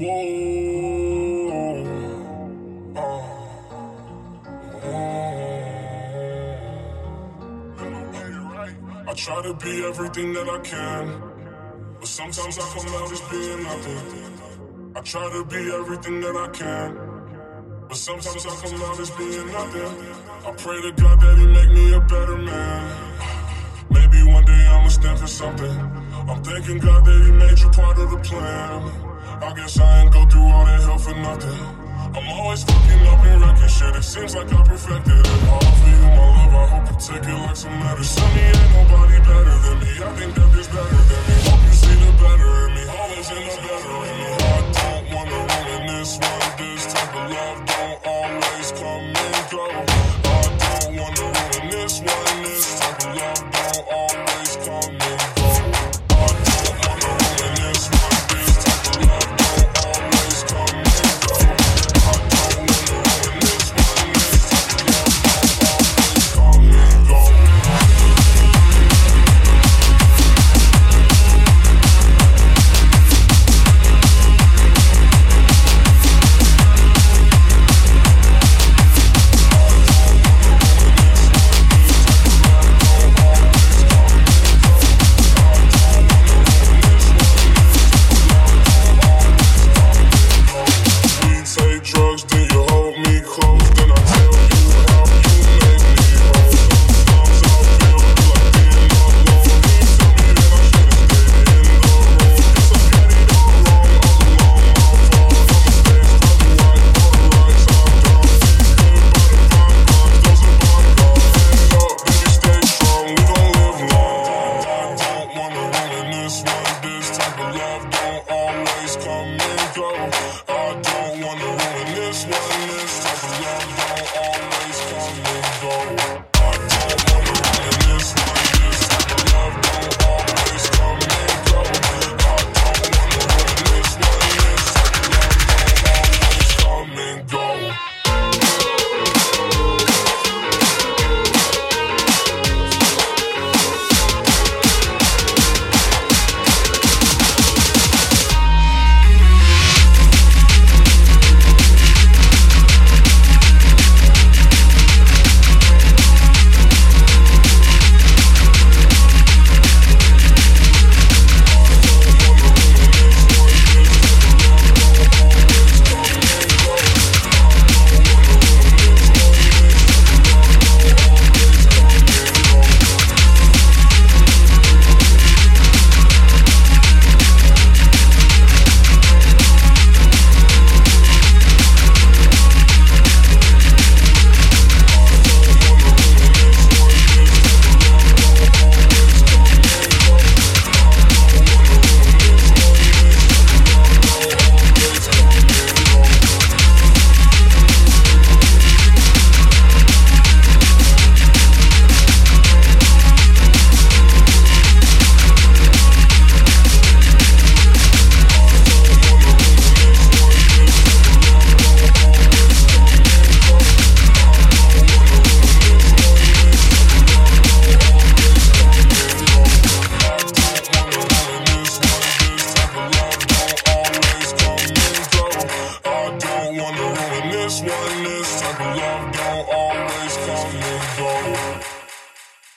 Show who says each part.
Speaker 1: I try to be everything that I can, but sometimes I come out as being nothing. I try to be everything that I can, but sometimes I come out as being nothing. I pray to God that He make me a better man. One day I'ma stand for something. I'm thanking God that He made you part of the plan. I guess I ain't go through all that hell for nothing. I'm always fucking up and wrecking shit. It seems like I perfected it. All for you, my love. I hope you take it like some medicine. Me ain't nobody better than me. I think that close,